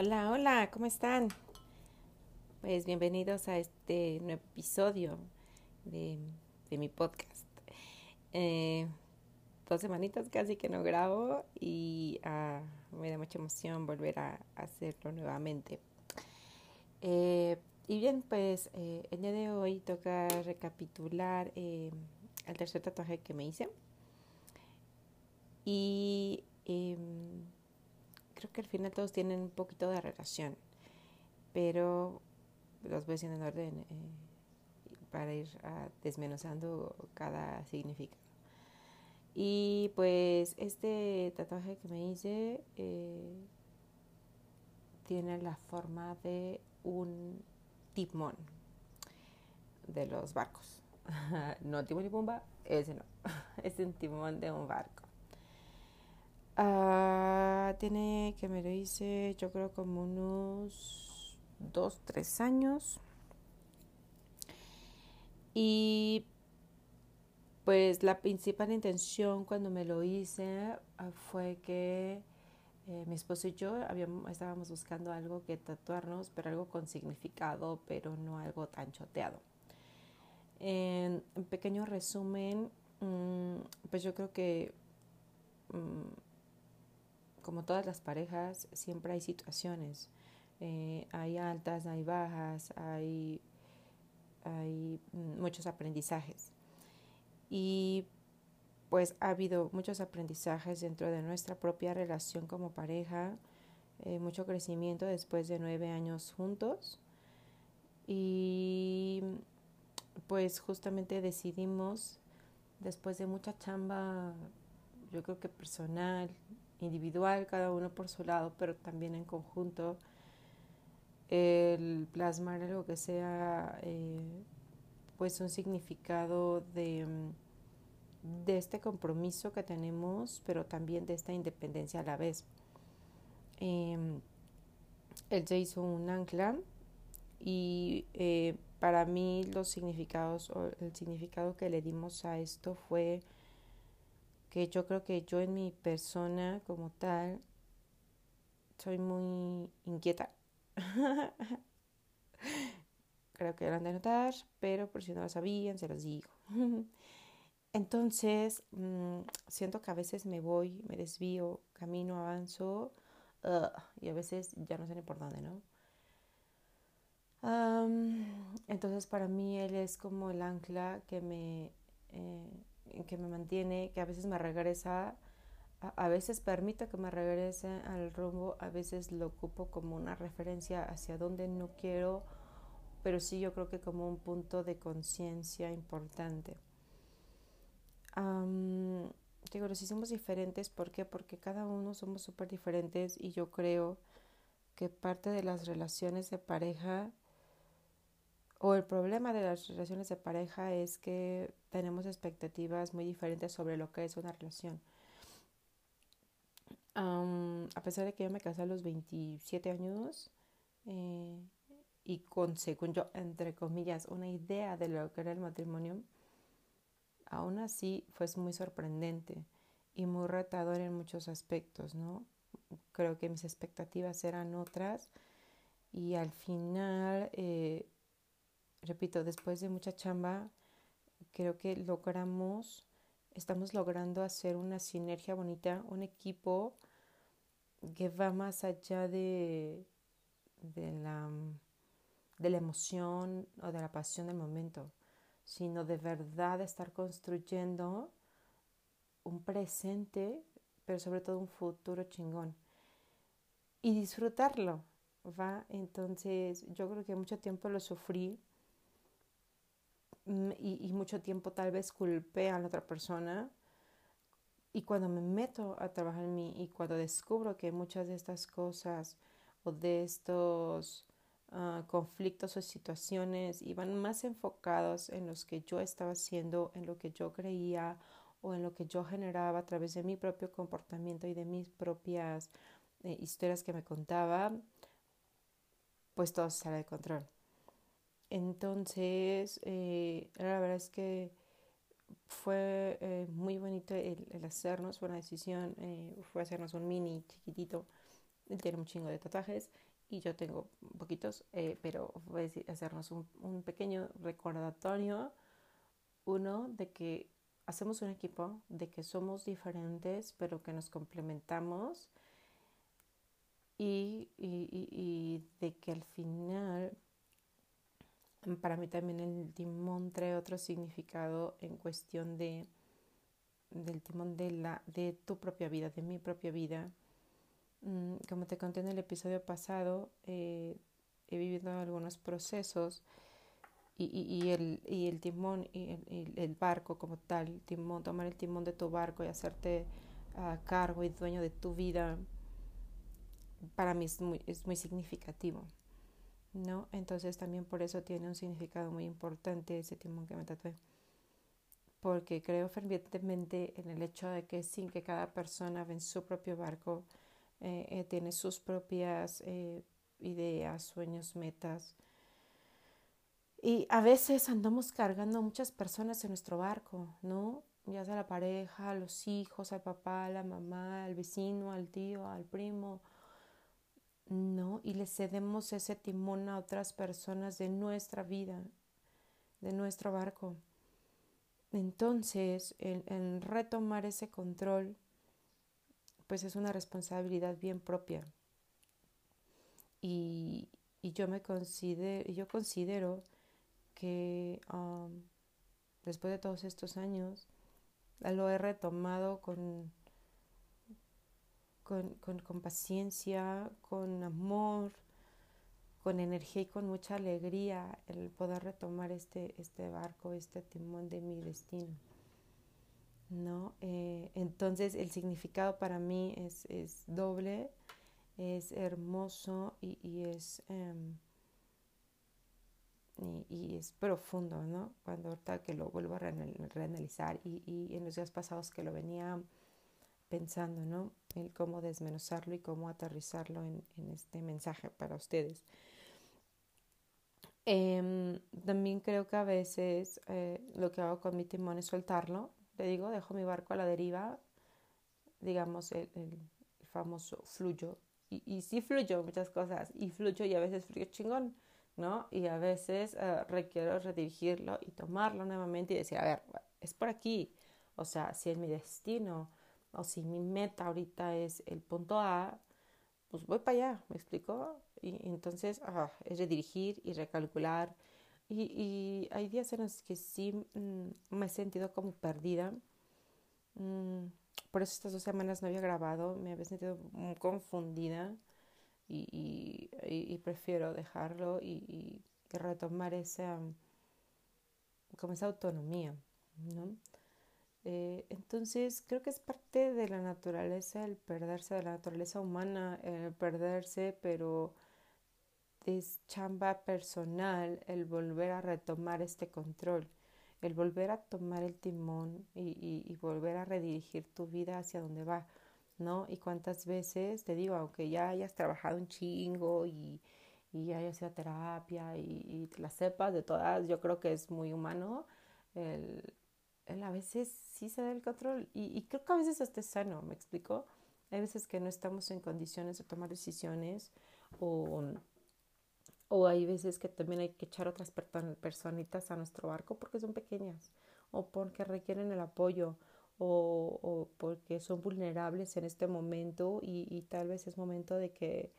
Hola, hola, ¿cómo están? Pues bienvenidos a este nuevo episodio de, mi podcast. Eh, dos semanitas casi que no grabo y ah, me da mucha emoción volver a, hacerlo nuevamente. Eh, y bien, pues eh, el día de hoy toca recapitular el tercer tatuaje que me hice. Y em, al final todos tienen un poquito de relación, pero los voy haciendo en orden eh, para ir ah, desmenuzando cada significado. Y pues este tatuaje que me hice tiene la forma de un timón de los barcos. no timón y pumba, ese no. es un timón de un barco. Ah, tiene que me lo hice, yo creo, como unos dos, tres años. Y pues la principal intención cuando me lo hice ah, fue que eh, mi esposo y yo habíamos, estábamos buscando algo que tatuarnos, pero algo con significado, pero no algo tan choteado. En, pequeño resumen, mm, pues yo creo que mm, como todas las parejas, siempre hay situaciones. Eh, hay altas, hay bajas, hay, hay mm, muchos aprendizajes. Y pues ha habido muchos aprendizajes dentro de nuestra propia relación como pareja, eh, mucho crecimiento después de nueve años juntos y pues justamente decidimos después de mucha chamba, yo creo que personal, individual, cada uno por su lado, pero también en conjunto, el plasmar algo que sea eh, pues un significado de de este compromiso que tenemos, pero también de esta independencia a la vez. Eh, él se hizo un ancla y eh, para mí los significados o el significado que le dimos a esto fue que yo creo que yo en mi persona como tal soy muy inquieta. creo que lo han de notar, pero por si no lo sabían, se los digo. Entonces, mm, siento que a veces me voy, me desvío, camino, avanzo y a veces ya no sé ni por dónde, ¿no? entonces, para mí él es como el ancla que me, que me mantiene, que a veces me regresa, a, veces permito que me regrese al rumbo, a veces lo ocupo como una referencia hacia donde no quiero, pero sí yo creo que como un punto de conciencia importante digo, si somos diferentes, ¿por qué? Porque cada uno somos súper diferentes y yo creo que parte de las relaciones de pareja o el problema de las relaciones de pareja es que tenemos expectativas muy diferentes sobre lo que es una relación. a pesar de que yo me casé a los 27 años eh, y con, según yo, entre comillas, una idea de lo que era el matrimonio, aún así fue muy sorprendente y muy retador en muchos aspectos, ¿no? Creo que mis expectativas eran otras y al final, eh, repito, después de mucha chamba, creo que logramos, estamos logrando hacer una sinergia bonita, un equipo que va más allá de, de, la, de la emoción o de la pasión del momento sino de verdad estar construyendo un presente, pero sobre todo un futuro chingón. Y disfrutarlo, ¿va? Entonces yo creo que mucho tiempo lo sufrí mm, y, mucho tiempo tal vez culpé a la otra persona Y cuando me meto a trabajar en mí y cuando descubro que muchas de estas cosas o de estos uh, conflictos o situaciones iban más enfocados en los que yo estaba haciendo, en lo que yo creía o en lo que yo generaba a través de mi propio comportamiento y de mis propias eh, historias que me contaba, pues todo sale de control. Entonces, eh, la verdad es que fue eh, muy bonito el, hacernos, fue una decisión, eh, fue hacernos un mini chiquitito. Tiene un chingo de tatuajes y yo tengo poquitos, pero fue hacernos un, pequeño recordatorio, uno, de que hacemos un equipo, de que somos diferentes, pero que nos complementamos y, y, y de que al final para mí también el timón trae otro significado en cuestión de del timón de la de tu propia vida, de mi propia vida. Mm, como te conté en el episodio pasado, eh, he vivido algunos procesos y, y, el, y el timón y el, barco como tal, timón, tomar el timón de tu barco y hacerte a uh, cargo y dueño de tu vida, para mí es muy, es muy significativo. ¿No? Entonces también por eso tiene un significado muy importante ese timón que me tatué. Porque creo fervientemente en el hecho de que sin que cada persona ve en su propio barco, eh, eh, tiene sus propias eh, ideas, sueños, metas. Y a veces andamos cargando a muchas personas en nuestro barco, ¿no? Ya sea la pareja, los hijos, al papá, la mamá, al vecino, al tío, al primo, no, y le cedemos ese timón a otras personas de nuestra vida, de nuestro barco. Entonces, el, retomar ese control, pues es una responsabilidad bien propia. Y, y yo me considero, yo considero que um, después de todos estos años, lo he retomado con con, con, con, paciencia, con amor, con energía y con mucha alegría el poder retomar este, este barco, este timón de mi destino. ¿No? Eh, entonces el significado para mí es, es doble, es hermoso y, y es... Y, y, es profundo, ¿no? Cuando ahorita que lo vuelvo a reanalizar y, y en los días pasados que lo venía pensando, ¿no? El cómo desmenuzarlo y cómo aterrizarlo en, en este mensaje para ustedes. Eh, también creo que a veces eh, lo que hago con mi timón es soltarlo. Le digo, dejo mi barco a la deriva, digamos, el, el famoso fluyo. Y, y sí fluyo muchas cosas, y fluyo y a veces fluyo chingón, ¿no? Y a veces eh, requiero redirigirlo y tomarlo nuevamente y decir, a ver, es por aquí. O sea, si es mi destino, o si mi meta ahorita es el punto A, pues voy para allá, ¿me explico? Y, entonces ah, es redirigir y recalcular. Y, y, hay días en los que sí mmm, me he sentido como perdida. Mm, por eso estas dos semanas no había grabado, me había sentido confundida y, y prefiero dejarlo y, retomar esa, como esa autonomía, ¿no? Eh, entonces creo que es parte de la naturaleza el perderse, de la naturaleza humana, el perderse, pero es chamba personal el volver a retomar este control, el volver a tomar el timón y, y, y volver a redirigir tu vida hacia donde va, ¿no? Y cuántas veces, te digo, aunque ya hayas trabajado un chingo y, y hayas ido a terapia y, y la sepas de todas, yo creo que es muy humano el a veces sí se da el control y, y, creo que a veces hasta es sano, ¿me explico? Hay veces que no estamos en condiciones de tomar decisiones o, o hay veces que también hay que echar otras personitas a nuestro barco porque son pequeñas o porque requieren el apoyo o, o porque son vulnerables en este momento y, y, tal vez es momento de que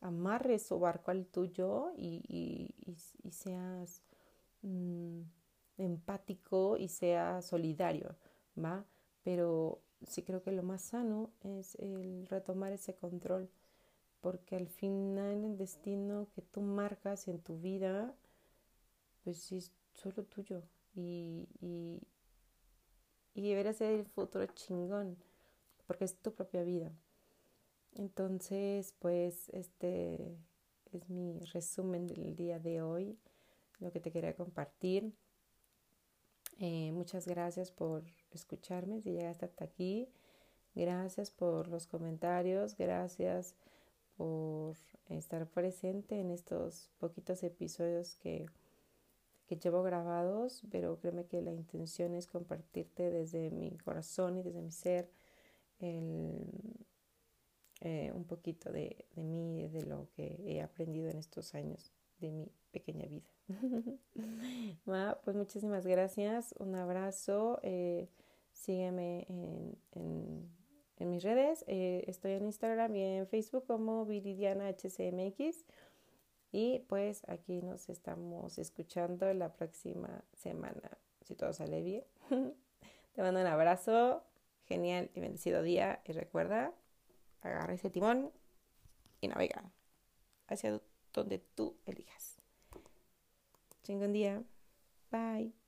amarres su barco al tuyo y, y seas... Mmm, empático y sea solidario, ¿va? Pero sí creo que lo más sano es el retomar ese control, porque al final el destino que tú marcas en tu vida, pues es solo tuyo y, y, y ser el futuro chingón, porque es tu propia vida. Entonces, pues este es mi resumen del día de hoy, lo que te quería compartir. Eh, muchas gracias por escucharme, si llegaste hasta aquí. Gracias por los comentarios, gracias por estar presente en estos poquitos episodios que, que llevo grabados, pero créeme que la intención es compartirte desde mi corazón y desde mi ser eh, un poquito de, de mí, de lo que he aprendido en estos años de mi pequeña vida. pues muchísimas gracias, un abrazo, eh, sígueme en, en, mis redes, eh, estoy en Instagram y en Facebook como Viridiana HCMX y pues aquí nos estamos escuchando la próxima semana, si todo sale bien. Te mando un abrazo, genial y bendecido día. Y recuerda agarra ese timón y navega hacia donde tú elijas. Chingón día. Bye.